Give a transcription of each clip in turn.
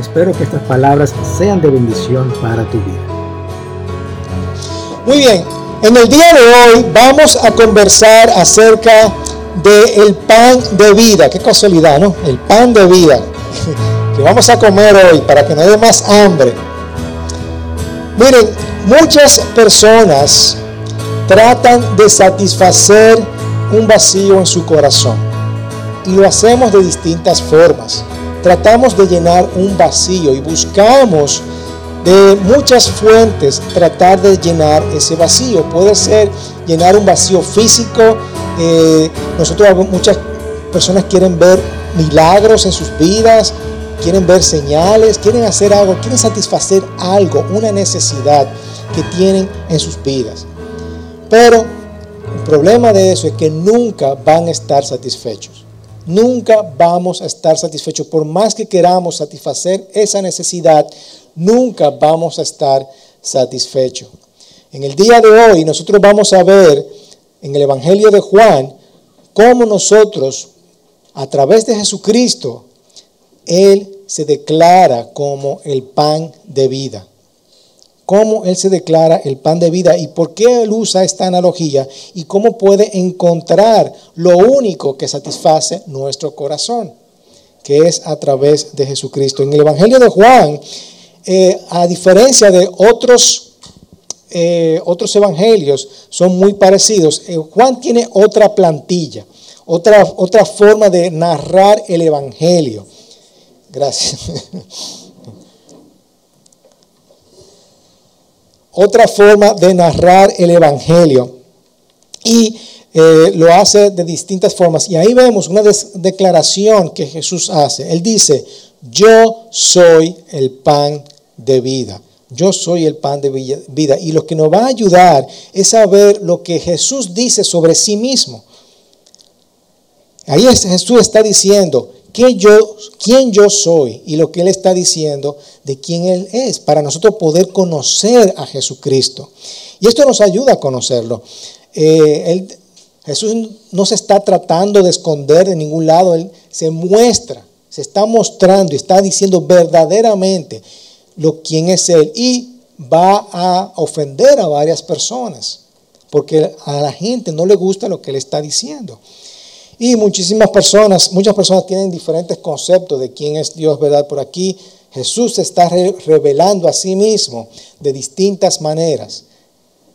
espero que estas palabras sean de bendición para tu vida. Muy bien, en el día de hoy vamos a conversar acerca del pan de vida. Qué casualidad, ¿no? El pan de vida que vamos a comer hoy para que no haya más hambre. Miren, muchas personas tratan de satisfacer un vacío en su corazón y lo hacemos de distintas formas tratamos de llenar un vacío y buscamos de muchas fuentes tratar de llenar ese vacío. Puede ser llenar un vacío físico. Eh, nosotros, muchas personas quieren ver milagros en sus vidas, quieren ver señales, quieren hacer algo, quieren satisfacer algo, una necesidad que tienen en sus vidas. Pero el problema de eso es que nunca van a estar satisfechos. Nunca vamos a estar satisfechos. Por más que queramos satisfacer esa necesidad, nunca vamos a estar satisfechos. En el día de hoy nosotros vamos a ver en el Evangelio de Juan cómo nosotros, a través de Jesucristo, Él se declara como el pan de vida cómo Él se declara el pan de vida y por qué Él usa esta analogía y cómo puede encontrar lo único que satisface nuestro corazón, que es a través de Jesucristo. En el Evangelio de Juan, eh, a diferencia de otros, eh, otros evangelios, son muy parecidos. Eh, Juan tiene otra plantilla, otra, otra forma de narrar el Evangelio. Gracias. otra forma de narrar el Evangelio. Y eh, lo hace de distintas formas. Y ahí vemos una declaración que Jesús hace. Él dice, yo soy el pan de vida. Yo soy el pan de vida. Y lo que nos va a ayudar es saber lo que Jesús dice sobre sí mismo. Ahí Jesús está diciendo, yo, quién yo soy y lo que Él está diciendo de quién Él es, para nosotros poder conocer a Jesucristo. Y esto nos ayuda a conocerlo. Eh, Jesús no se está tratando de esconder de ningún lado, Él se muestra, se está mostrando y está diciendo verdaderamente lo quién es Él y va a ofender a varias personas, porque a la gente no le gusta lo que Él está diciendo. Y muchísimas personas, muchas personas tienen diferentes conceptos de quién es Dios, ¿verdad? Por aquí Jesús se está revelando a sí mismo de distintas maneras.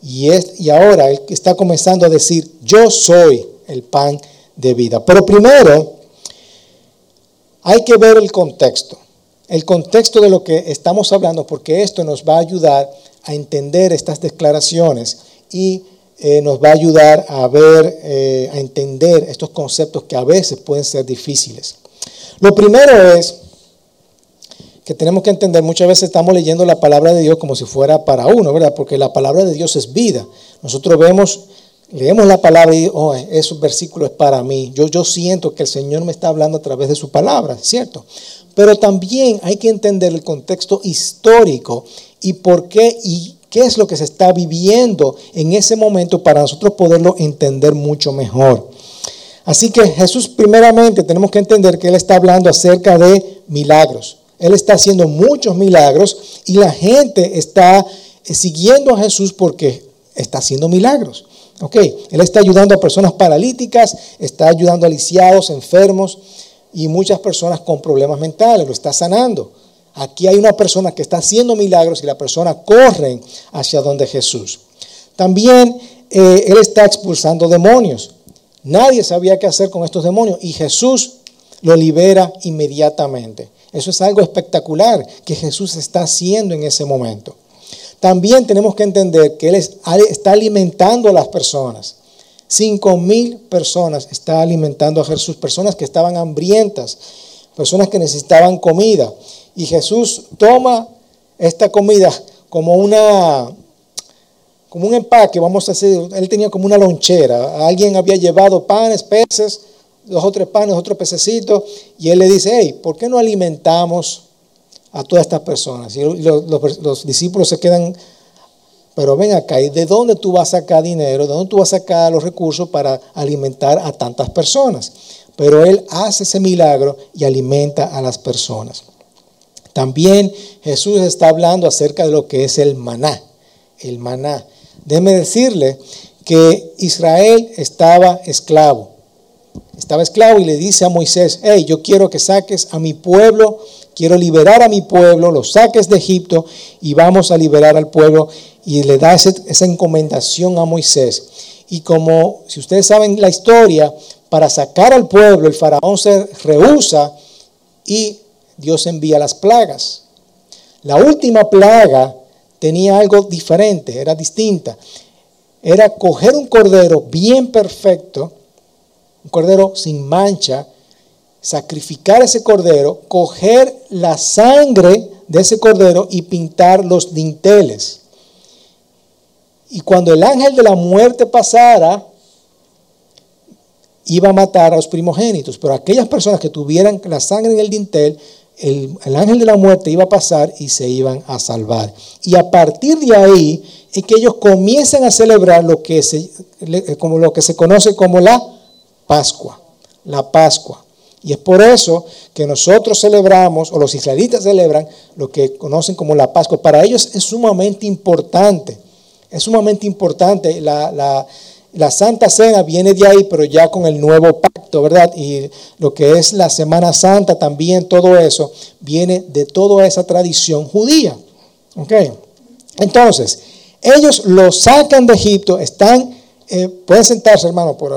Y, es, y ahora Él está comenzando a decir, yo soy el pan de vida. Pero primero hay que ver el contexto, el contexto de lo que estamos hablando, porque esto nos va a ayudar a entender estas declaraciones y eh, nos va a ayudar a ver, eh, a entender estos conceptos que a veces pueden ser difíciles. Lo primero es que tenemos que entender, muchas veces estamos leyendo la palabra de Dios como si fuera para uno, ¿verdad? Porque la palabra de Dios es vida. Nosotros vemos, leemos la palabra y, oh, ese versículo es para mí. Yo, yo siento que el Señor me está hablando a través de su palabra, ¿cierto? Pero también hay que entender el contexto histórico y por qué y qué es lo que se está viviendo en ese momento para nosotros poderlo entender mucho mejor. Así que Jesús primeramente tenemos que entender que Él está hablando acerca de milagros. Él está haciendo muchos milagros y la gente está eh, siguiendo a Jesús porque está haciendo milagros. Ok, Él está ayudando a personas paralíticas, está ayudando a lisiados, enfermos y muchas personas con problemas mentales, lo está sanando. Aquí hay una persona que está haciendo milagros y la persona corre hacia donde Jesús. También eh, Él está expulsando demonios. Nadie sabía qué hacer con estos demonios y Jesús lo libera inmediatamente. Eso es algo espectacular que Jesús está haciendo en ese momento. También tenemos que entender que Él está alimentando a las personas. Cinco mil personas está alimentando a Jesús, personas que estaban hambrientas, personas que necesitaban comida. Y Jesús toma esta comida como una como un empaque, vamos a decir, él tenía como una lonchera. Alguien había llevado panes, peces, dos o tres panes, otro pececito, y él le dice, hey, ¿por qué no alimentamos a todas estas personas? Y los, discípulos se quedan, pero ven acá, ¿y de dónde tú vas a sacar dinero? ¿De dónde tú vas a sacar los recursos para alimentar a tantas personas? Pero él hace ese milagro y alimenta a las personas. También Jesús está hablando acerca de lo que es el maná, el maná. Déjeme decirle que Israel estaba esclavo. Estaba esclavo y le dice a Moisés, hey, yo quiero que saques a mi pueblo, quiero liberar a mi pueblo, lo saques de Egipto y vamos a liberar al pueblo. Y le da esa encomendación a Moisés. Y como, si ustedes saben la historia, para sacar al pueblo, el faraón se rehúsa y Dios envía las plagas. La última plaga tenía algo diferente, era distinta. Era coger un cordero bien perfecto, un cordero sin mancha, sacrificar ese cordero, coger la sangre de ese cordero y pintar los dinteles. Y cuando el ángel de la muerte pasara, iba a matar a los primogénitos, pero aquellas personas que tuvieran la sangre en el dintel, el, ángel de la muerte iba a pasar y se iban a salvar. Y a partir de ahí es que ellos comienzan a celebrar lo que se, como lo que se conoce como la Pascua, la Pascua. Y es por eso que nosotros celebramos, o los israelitas celebran, lo que conocen como la Pascua. Para ellos es sumamente importante, es sumamente importante la la Santa Cena viene de ahí, pero ya con el nuevo pacto, ¿verdad? Y lo que es la Semana Santa también, todo eso, viene de toda esa tradición judía. ¿Ok? Entonces, ellos lo sacan de Egipto, están, eh, pueden sentarse, hermano, por,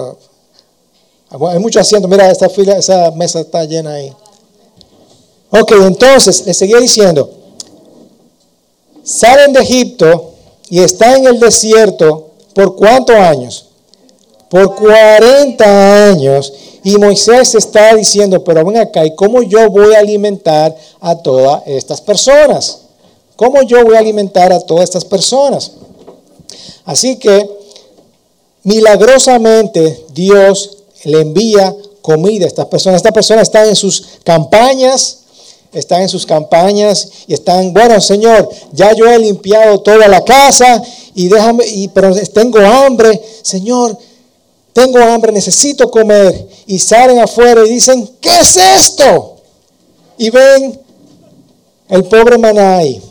uh, hay mucho asiento, mira, esta fila, esa mesa está llena ahí. Ok, entonces, les seguía diciendo, salen de Egipto y están en el desierto por cuántos años? Por 40 años. Y Moisés está diciendo, pero ven acá, ¿y cómo yo voy a alimentar a todas estas personas? ¿Cómo yo voy a alimentar a todas estas personas? Así que, milagrosamente, Dios le envía comida a estas personas. Estas personas están en sus campañas, están en sus campañas y están, bueno, Señor, ya yo he limpiado toda la casa y déjame, pero tengo hambre, Señor, tengo hambre, necesito comer. Y salen afuera y dicen, ¿qué es esto? Y ven el pobre maná ahí.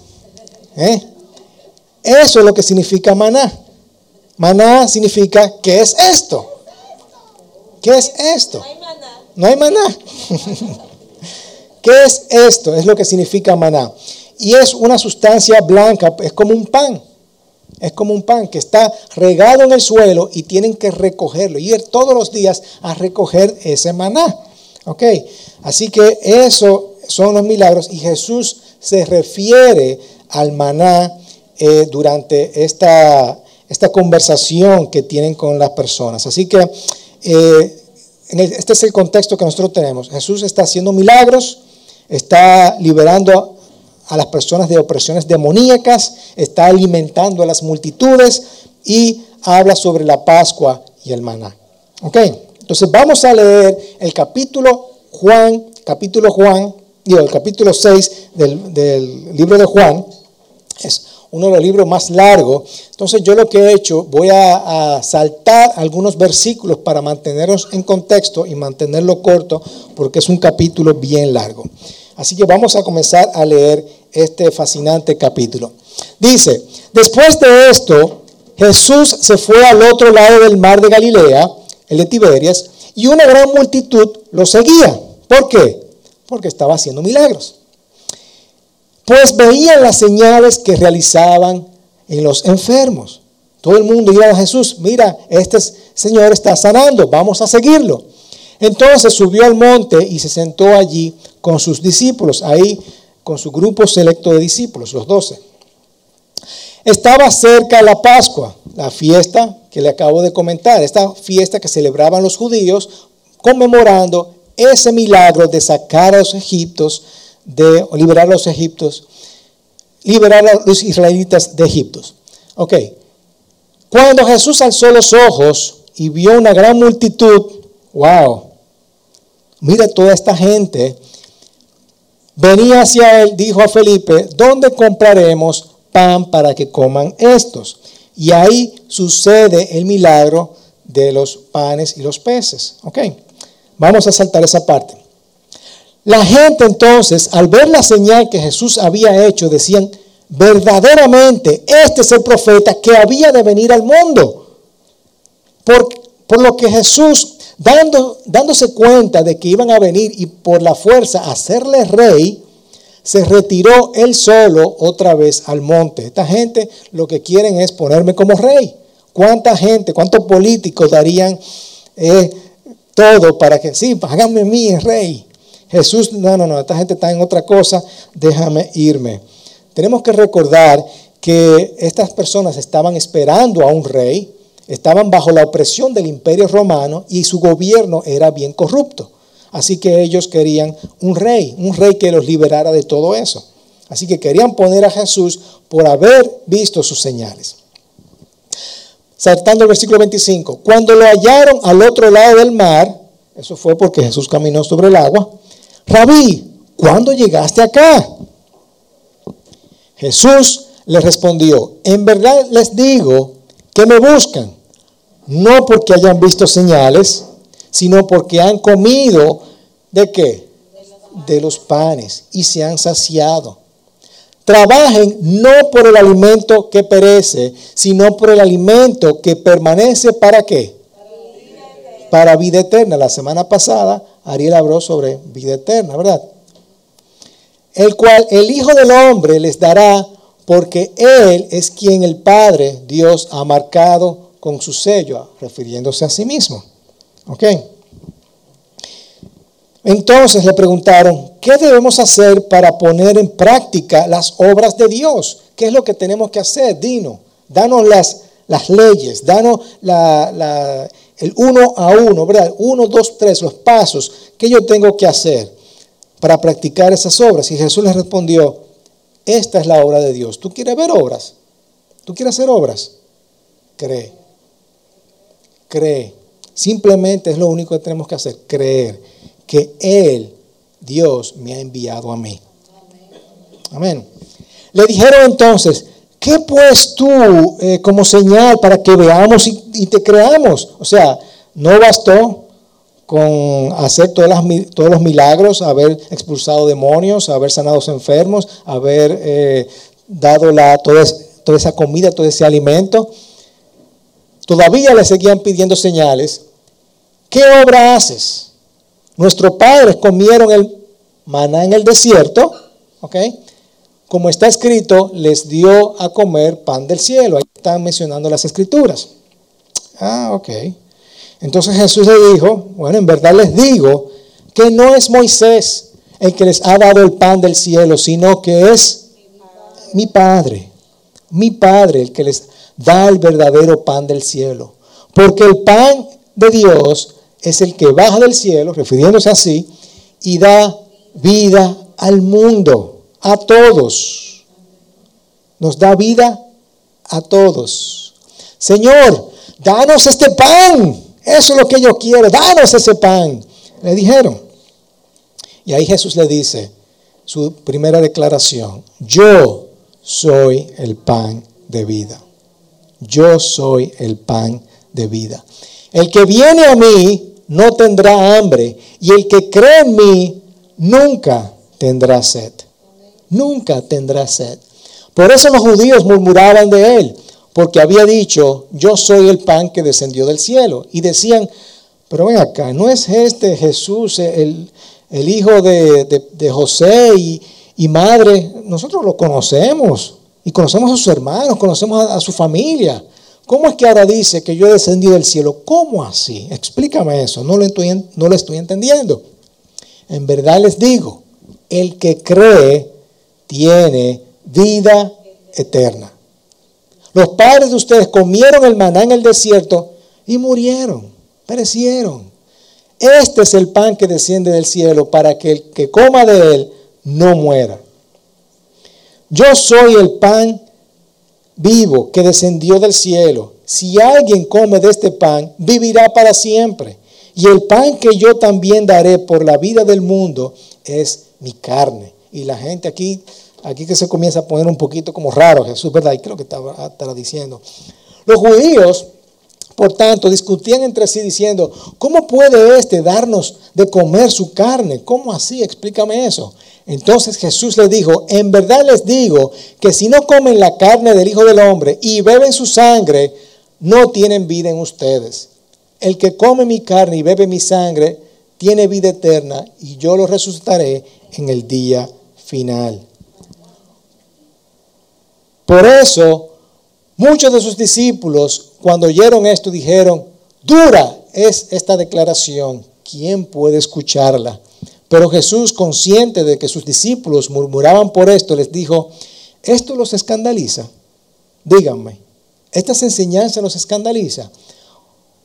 ¿Eh? Eso es lo que significa maná. Maná significa, ¿qué es esto? ¿Qué es esto? No hay maná. ¿Qué es esto? Es lo que significa maná. Y es una sustancia blanca, es como un pan. Es como un pan que está regado en el suelo y tienen que recogerlo, ir todos los días a recoger ese maná. ¿Ok? Así que eso son los milagros y Jesús se refiere al maná eh, durante esta, esta, conversación que tienen con las personas. Así que eh, este es el contexto que nosotros tenemos. Jesús está haciendo milagros, está liberando a las personas de opresiones demoníacas, está alimentando a las multitudes y habla sobre la Pascua y el maná. ¿Ok? Entonces vamos a leer el capítulo Juan, capítulo Juan, digo, el capítulo 6 del, libro de Juan. Es uno de los libros más largos. Entonces yo lo que he hecho, voy a, a, saltar algunos versículos para mantenerlos en contexto y mantenerlo corto, porque es un capítulo bien largo. Así que vamos a comenzar a leer este fascinante capítulo. Dice, después de esto, Jesús se fue al otro lado del mar de Galilea, el de Tiberias, y una gran multitud lo seguía. ¿Por qué? Porque estaba haciendo milagros. Pues veían las señales que realizaban en los enfermos. Todo el mundo iba a Jesús, mira, este Señor está sanando, vamos a seguirlo. Entonces subió al monte y se sentó allí con sus discípulos, ahí con su grupo selecto de discípulos, los doce. Estaba cerca la Pascua, la fiesta que le acabo de comentar, esta fiesta que celebraban los judíos conmemorando ese milagro de sacar a los egipcios de liberar a los egipcios, liberar a los israelitas de Egipto. Ok, cuando Jesús alzó los ojos y vio una gran multitud, wow, mira toda esta gente, venía hacia él, dijo a Felipe, ¿dónde compraremos pan para que coman estos? Y ahí sucede el milagro de los panes y los peces. Ok, vamos a saltar esa parte. La gente entonces, al ver la señal que Jesús había hecho, decían, verdaderamente, este es el profeta que había de venir al mundo. Por, por lo que Jesús, dándose cuenta de que iban a venir y por la fuerza hacerle rey, se retiró él solo otra vez al monte. Esta gente lo que quieren es ponerme como rey. ¿Cuánta gente, cuántos políticos darían eh, todo para que, sí, háganme mí rey? Jesús, no, no, no, esta gente está en otra cosa, déjame irme. Tenemos que recordar que estas personas estaban esperando a un rey, estaban bajo la opresión del imperio romano y su gobierno era bien corrupto. Así que ellos querían un rey, un rey que los liberara de todo eso. Así que querían poner a Jesús por haber visto sus señales. Saltando el versículo 25, cuando lo hallaron al otro lado del mar, eso fue porque Jesús caminó sobre el agua, Rabí, ¿cuándo llegaste acá? Jesús le respondió, en verdad les digo que me buscan, no porque hayan visto señales, sino porque han comido de qué? De los panes y se han saciado. Trabajen no por el alimento que perece, sino por el alimento que permanece para qué? Para vida eterna. La semana pasada Ariel habló sobre vida eterna, ¿verdad? el cual el Hijo del Hombre les dará, porque Él es quien el Padre, Dios, ha marcado con su sello, refiriéndose a sí mismo. ¿Ok? Entonces le preguntaron, ¿qué debemos hacer para poner en práctica las obras de Dios? ¿Qué es lo que tenemos que hacer? Dino, danos las, las leyes, danos el uno a uno, ¿verdad? Uno, dos, tres, los pasos que yo tengo que hacer para practicar esas obras. Y Jesús les respondió, esta es la obra de Dios. ¿Tú quieres ver obras? ¿Tú quieres hacer obras? Cree. Cree. Simplemente es lo único que tenemos que hacer, creer que Él, Dios, me ha enviado a mí. Amén. Le dijeron entonces, ¿qué pues tú eh, como señal para que veamos y, te creamos? O sea, no bastó con hacer todas las, todos los milagros, haber expulsado demonios, haber sanado enfermos, haber eh, dado la, toda, toda esa comida, todo ese alimento. Todavía le seguían pidiendo señales. ¿Qué obra haces? Nuestros padres comieron el maná en el desierto, ¿ok? Como está escrito, les dio a comer pan del cielo. Ahí están mencionando las escrituras. Ah, ok. Entonces Jesús le dijo, bueno, en verdad les digo que no es Moisés el que les ha dado el pan del cielo, sino que es mi Padre, mi Padre el que les da el verdadero pan del cielo. Porque el pan de Dios es el que baja del cielo, refiriéndose así, y da vida al mundo, a todos. Nos da vida a todos. Señor, danos este pan. Eso es lo que yo quiero, danos ese pan. Le dijeron. Y ahí Jesús le dice su primera declaración, yo soy el pan de vida. Yo soy el pan de vida. El que viene a mí no tendrá hambre y el que cree en mí nunca tendrá sed. Nunca tendrá sed. Por eso los judíos murmuraban de él porque había dicho, yo soy el pan que descendió del cielo. Y decían, pero ven acá, ¿no es este Jesús el, hijo de, José y, madre? Nosotros lo conocemos y conocemos a sus hermanos, conocemos a, su familia. ¿Cómo es que ahora dice que yo he descendido del cielo? ¿Cómo así? Explícame eso, no lo estoy, no lo estoy entendiendo. En verdad les digo, el que cree tiene vida eterna. Los padres de ustedes comieron el maná en el desierto y murieron, perecieron. Este es el pan que desciende del cielo para que el que coma de él no muera. Yo soy el pan vivo que descendió del cielo. Si alguien come de este pan, vivirá para siempre. Y el pan que yo también daré por la vida del mundo es mi carne. Y la gente aquí, aquí que se comienza a poner un poquito como raro, Jesús, ¿verdad? Y creo que estaba, estaba diciendo. Los judíos, por tanto, discutían entre sí diciendo, ¿cómo puede éste darnos de comer su carne? ¿Cómo así? Explícame eso. Entonces Jesús le dijo, en verdad les digo que si no comen la carne del Hijo del Hombre y beben su sangre, no tienen vida en ustedes. El que come mi carne y bebe mi sangre, tiene vida eterna y yo lo resucitaré en el día final. Por eso, muchos de sus discípulos, cuando oyeron esto, dijeron, dura es esta declaración, ¿quién puede escucharla? Pero Jesús, consciente de que sus discípulos murmuraban por esto, les dijo, ¿esto los escandaliza? Díganme, ¿estas enseñanzas los escandaliza?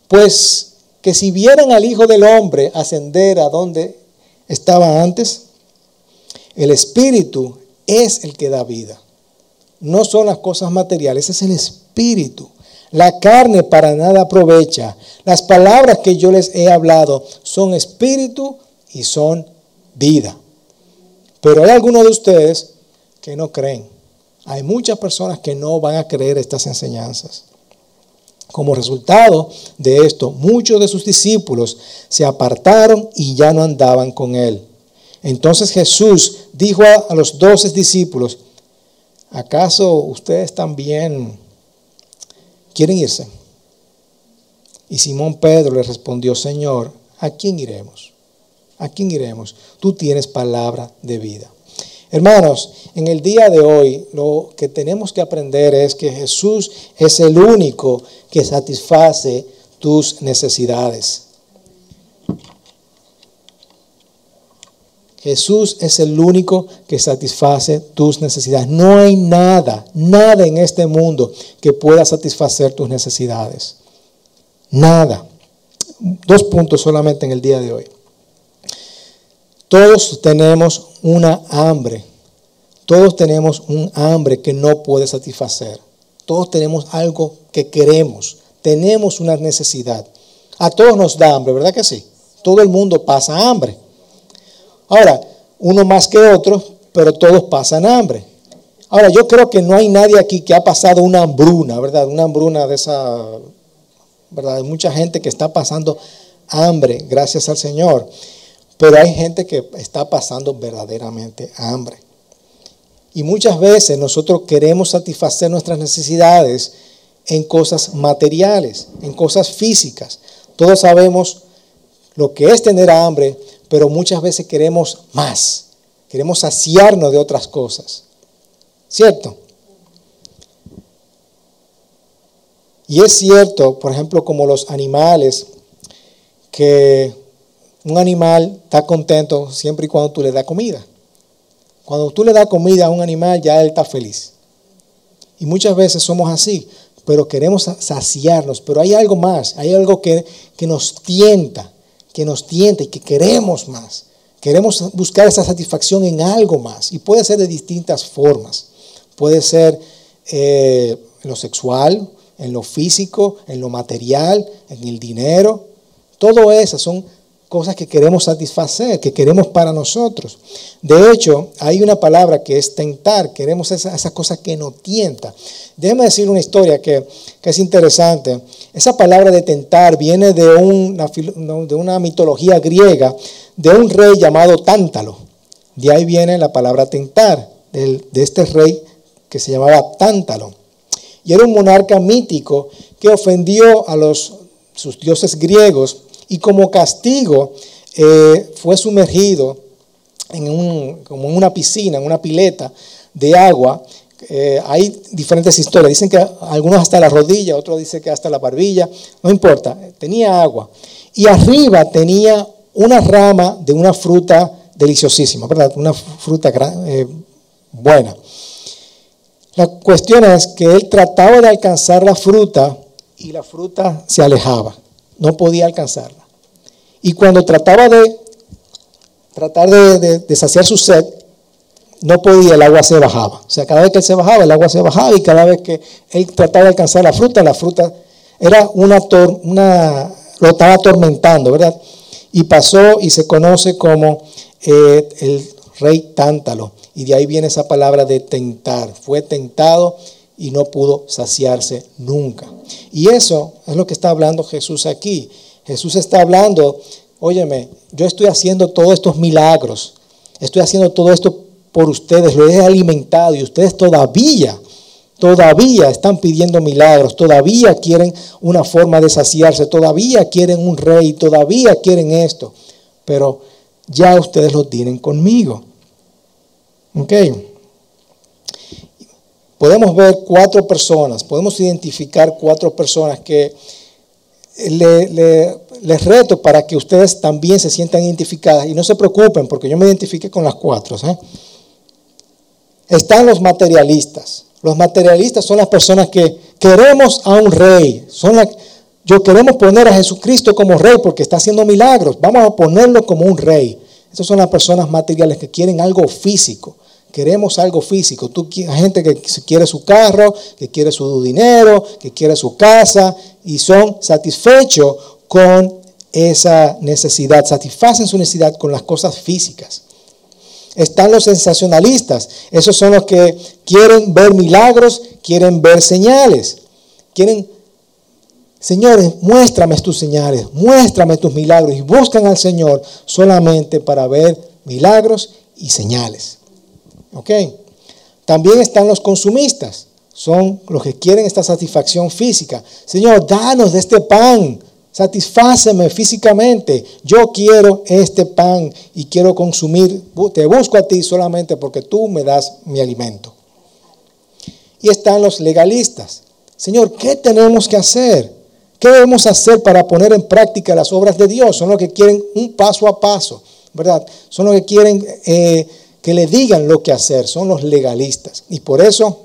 Pues que si vieran al Hijo del Hombre ascender a donde estaba antes, el Espíritu es el que da vida. No son las cosas materiales, es el Espíritu. La carne para nada aprovecha. Las palabras que yo les he hablado son espíritu y son vida. Pero hay algunos de ustedes que no creen. Hay muchas personas que no van a creer estas enseñanzas. Como resultado de esto, muchos de sus discípulos se apartaron y ya no andaban con él. Entonces Jesús dijo a, los doce discípulos, ¿acaso ustedes también quieren irse? Y Simón Pedro le respondió, Señor, ¿a quién iremos? ¿A quién iremos? Tú tienes palabra de vida. Hermanos, en el día de hoy lo que tenemos que aprender es que Jesús es el único que satisface tus necesidades. Jesús es el único que satisface tus necesidades. No hay nada, nada en este mundo que pueda satisfacer tus necesidades. Nada. Dos puntos solamente en el día de hoy. Todos tenemos una hambre. Todos tenemos un hambre que no puede satisfacer. Todos tenemos algo que queremos. Tenemos una necesidad. A todos nos da hambre, ¿verdad que sí? Todo el mundo pasa hambre. Ahora, uno más que otro, pero todos pasan hambre. Ahora, yo creo que no hay nadie aquí que ha pasado una hambruna, ¿verdad? Una hambruna de esa, ¿verdad? Hay mucha gente que está pasando hambre, gracias al Señor. Pero hay gente que está pasando verdaderamente hambre. Y muchas veces nosotros queremos satisfacer nuestras necesidades en cosas materiales, en cosas físicas. Todos sabemos lo que es tener hambre, pero muchas veces queremos más. Queremos saciarnos de otras cosas. ¿Cierto? Y es cierto, por ejemplo, como los animales que un animal está contento siempre y cuando tú le das comida. Cuando tú le das comida a un animal, ya él está feliz. Y muchas veces somos así, pero queremos saciarnos. Pero hay algo más, hay algo que, que nos tienta, que nos tienta y que queremos más. Queremos buscar esa satisfacción en algo más. Y puede ser de distintas formas. Puede ser eh, en lo sexual, en lo físico, en lo material, en el dinero. Todo eso son cosas que queremos satisfacer, que queremos para nosotros. De hecho, hay una palabra que es tentar, queremos esas esa cosas que nos tienta. Déjeme decir una historia que, es interesante. Esa palabra de tentar viene de una, mitología griega, de un rey llamado Tántalo. De ahí viene la palabra tentar, de, de este rey que se llamaba Tántalo. Y era un monarca mítico que ofendió a los, sus dioses griegos y como castigo eh, fue sumergido como en una piscina, en una pileta de agua. Eh, hay diferentes historias. Dicen que algunos hasta la rodilla, otros dicen que hasta la barbilla. No importa, tenía agua. Y arriba tenía una rama de una fruta deliciosísima, ¿verdad? Una fruta eh, buena. La cuestión es que él trataba de alcanzar la fruta y la fruta se alejaba no podía alcanzarla. Y cuando trataba de tratar de, saciar su sed, no podía, el agua se bajaba. O sea, cada vez que él se bajaba, el agua se bajaba y cada vez que él trataba de alcanzar la fruta, la fruta era una, una lo estaba atormentando, ¿verdad? Y pasó y se conoce como eh, el rey Tántalo. Y de ahí viene esa palabra de tentar. Fue tentado y no pudo saciarse nunca. Y eso es lo que está hablando Jesús aquí. Jesús está hablando, óyeme, yo estoy haciendo todos estos milagros, estoy haciendo todo esto por ustedes, lo he alimentado y ustedes todavía, todavía están pidiendo milagros, todavía quieren una forma de saciarse, todavía quieren un rey, todavía quieren esto, pero ya ustedes lo tienen conmigo. ¿Ok? Podemos ver cuatro personas, podemos identificar cuatro personas que les reto para que ustedes también se sientan identificadas y no se preocupen porque yo me identifique con las cuatro. ¿eh? Están los materialistas. Los materialistas son las personas que queremos a un rey. Son yo queremos poner a Jesucristo como rey porque está haciendo milagros. Vamos a ponerlo como un rey. Esas son las personas materiales que quieren algo físico. Queremos algo físico. Tú, hay gente que quiere su carro, que quiere su dinero, que quiere su casa y son satisfechos con esa necesidad, satisfacen su necesidad con las cosas físicas. Están los sensacionalistas, esos son los que quieren ver milagros, quieren ver señales, quieren, señores, muéstrame tus señales, muéstrame tus milagros y buscan al Señor solamente para ver milagros y señales. ¿Ok? También están los consumistas. Son los que quieren esta satisfacción física. Señor, danos de este pan. Satisfáceme físicamente. Yo quiero este pan y quiero consumir. Te busco a ti solamente porque tú me das mi alimento. Y están los legalistas. Señor, ¿qué tenemos que hacer? ¿Qué debemos hacer para poner en práctica las obras de Dios? Son los que quieren un paso a paso, ¿verdad? Son los que quieren eh, que le digan lo que hacer, son los legalistas. Y por eso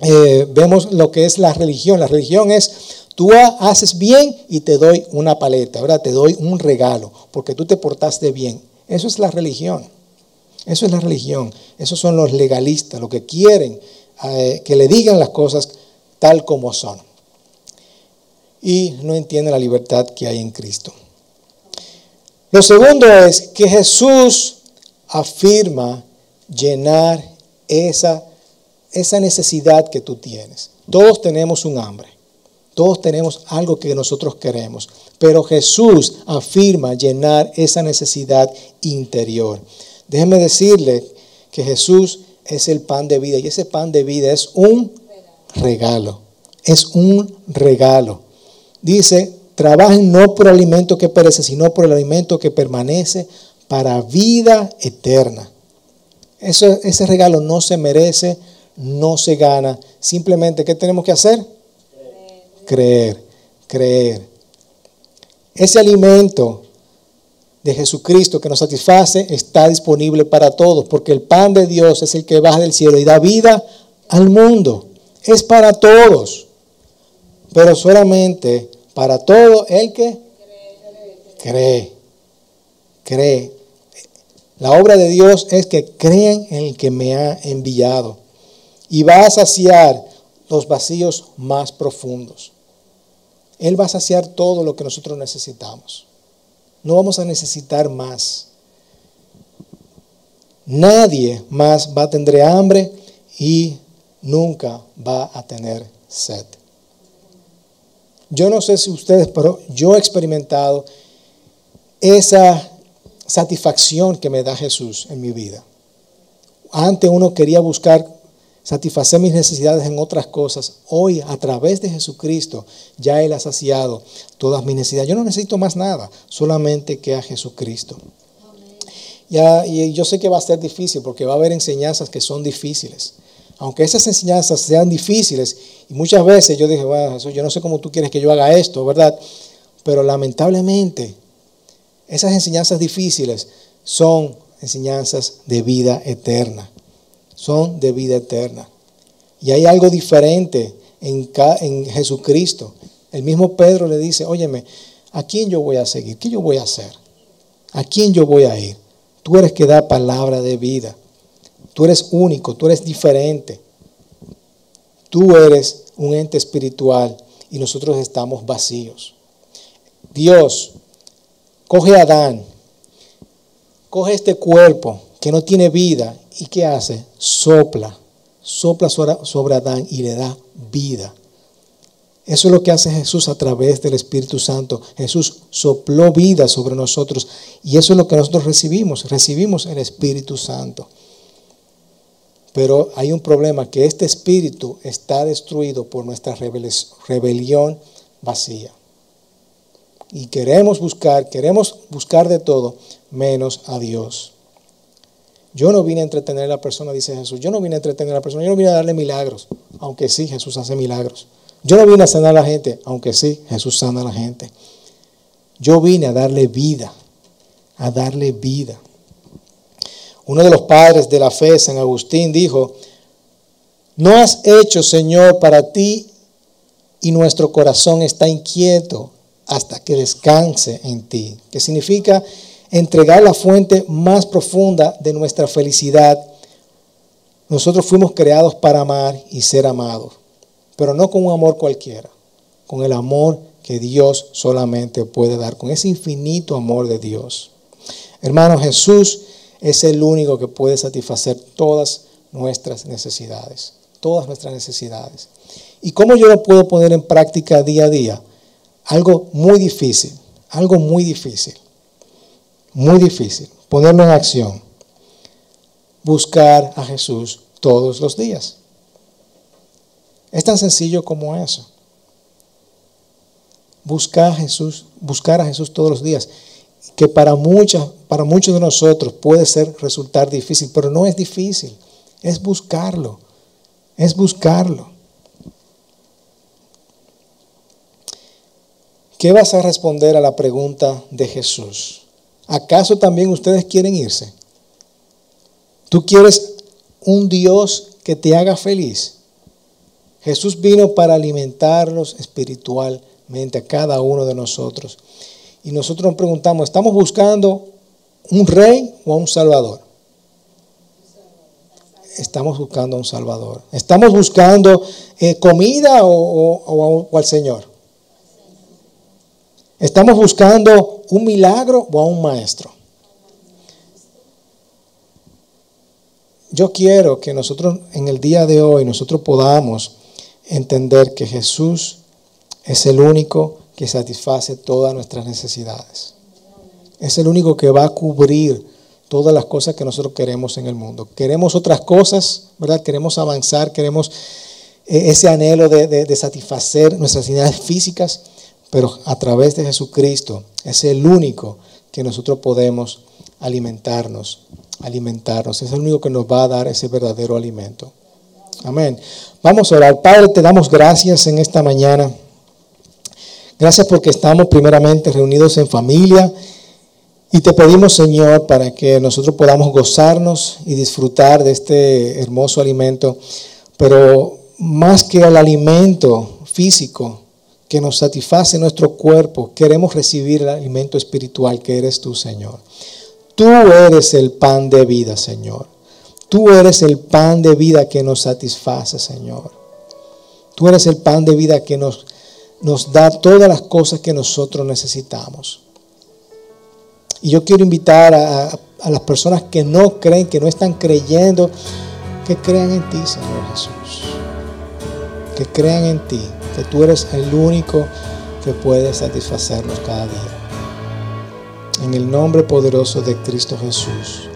eh, vemos lo que es la religión. La religión es, tú haces bien y te doy una paleta, ¿verdad? Te doy un regalo, porque tú te portaste bien. Eso es la religión. Eso es la religión. Esos son los legalistas, los que quieren eh, que le digan las cosas tal como son. Y no entienden la libertad que hay en Cristo. Lo segundo es que Jesús afirma llenar esa, esa necesidad que tú tienes. Todos tenemos un hambre. Todos tenemos algo que nosotros queremos. Pero Jesús afirma llenar esa necesidad interior. Déjeme decirle que Jesús es el pan de vida y ese pan de vida es un regalo. Es un regalo. Dice, trabajen no por alimento que perece, sino por el alimento que permanece para vida eterna. Ese regalo no se merece, no se gana. Simplemente, ¿qué tenemos que hacer? Creer, creer. Ese alimento de Jesucristo que nos satisface está disponible para todos, porque el pan de Dios es el que baja del cielo y da vida al mundo. Es para todos, pero solamente para todo el que cree. Cree. La obra de Dios es que crean en el que me ha enviado y va a saciar los vacíos más profundos. Él va a saciar todo lo que nosotros necesitamos. No vamos a necesitar más. Nadie más va a tener hambre y nunca va a tener sed. Yo no sé si ustedes, pero yo he experimentado esa satisfacción que me da Jesús en mi vida. Antes uno quería buscar satisfacer mis necesidades en otras cosas. Hoy, a través de Jesucristo, ya Él ha saciado todas mis necesidades. Yo no necesito más nada, solamente que a Jesucristo. Ya, y yo sé que va a ser difícil porque va a haber enseñanzas que son difíciles. Aunque esas enseñanzas sean difíciles, y muchas veces yo dije, bueno, Jesús, yo no sé cómo tú quieres que yo haga esto, ¿verdad? Pero lamentablemente esas enseñanzas difíciles son enseñanzas de vida eterna. Son de vida eterna. Y hay algo diferente en, Jesucristo. El mismo Pedro le dice, óyeme, ¿a quién yo voy a seguir? ¿Qué yo voy a hacer? ¿A quién yo voy a ir? Tú eres que da palabra de vida. Tú eres único, tú eres diferente. Tú eres un ente espiritual y nosotros estamos vacíos. Dios coge a Adán, coge este cuerpo que no tiene vida y ¿qué hace? Sopla, sopla sobre Adán y le da vida. Eso es lo que hace Jesús a través del Espíritu Santo. Jesús sopló vida sobre nosotros y eso es lo que nosotros recibimos. Recibimos el Espíritu Santo. Pero hay un problema, que este espíritu está destruido por nuestra rebelión vacía. Y queremos buscar, queremos buscar de todo menos a Dios. Yo no vine a entretener a la persona, dice Jesús. Yo no vine a entretener a la persona, yo no vine a darle milagros, aunque sí, Jesús hace milagros. Yo no vine a sanar a la gente, aunque sí, Jesús sana a la gente. Yo vine a darle vida, a darle vida. Uno de los padres de la fe, San Agustín, dijo, no has hecho, Señor, para ti y nuestro corazón está inquieto hasta que descanse en ti. Que significa entregar la fuente más profunda de nuestra felicidad. Nosotros fuimos creados para amar y ser amados, pero no con un amor cualquiera, con el amor que Dios solamente puede dar, con ese infinito amor de Dios. Hermano Jesús, es el único que puede satisfacer todas nuestras necesidades, todas nuestras necesidades. ¿Y cómo yo lo puedo poner en práctica día a día? Algo muy difícil, algo muy difícil, muy difícil, ponerlo en acción. Buscar a Jesús todos los días. Es tan sencillo como eso. Buscar a Jesús, buscar a Jesús todos los días que para, muchas, para muchos de nosotros puede ser resultar difícil, pero no es difícil, es buscarlo, es buscarlo. ¿Qué vas a responder a la pregunta de Jesús? ¿Acaso también ustedes quieren irse? ¿Tú quieres un Dios que te haga feliz? Jesús vino para alimentarlos espiritualmente a cada uno de nosotros. Y nosotros nos preguntamos, ¿estamos buscando un rey o un salvador? Estamos buscando a un salvador. ¿Estamos buscando eh, comida o al Señor? ¿Estamos buscando un milagro o a un maestro? Yo quiero que nosotros en el día de hoy nosotros podamos entender que Jesús es el único que satisface todas nuestras necesidades. Es el único que va a cubrir todas las cosas que nosotros queremos en el mundo. Queremos otras cosas, ¿verdad? Queremos avanzar, queremos eh, ese anhelo de, satisfacer nuestras necesidades físicas, pero a través de Jesucristo es el único que nosotros podemos alimentarnos, alimentarnos. Es el único que nos va a dar ese verdadero alimento. Amén. Vamos a orar. Padre, te damos gracias en esta mañana. Gracias porque estamos primeramente reunidos en familia y te pedimos, Señor, para que nosotros podamos gozarnos y disfrutar de este hermoso alimento, pero más que el alimento físico que nos satisface nuestro cuerpo, queremos recibir el alimento espiritual que eres tú, Señor. Tú eres el pan de vida, Señor. Tú eres el pan de vida que nos satisface, Señor. Tú eres el pan de vida que nos nos da todas las cosas que nosotros necesitamos. Y yo quiero invitar a, las personas que no creen, que no están creyendo, que crean en ti, Señor Jesús. Que crean en ti, que tú eres el único que puede satisfacernos cada día. En el nombre poderoso de Cristo Jesús.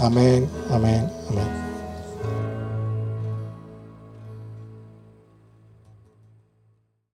Amén, amén, amén.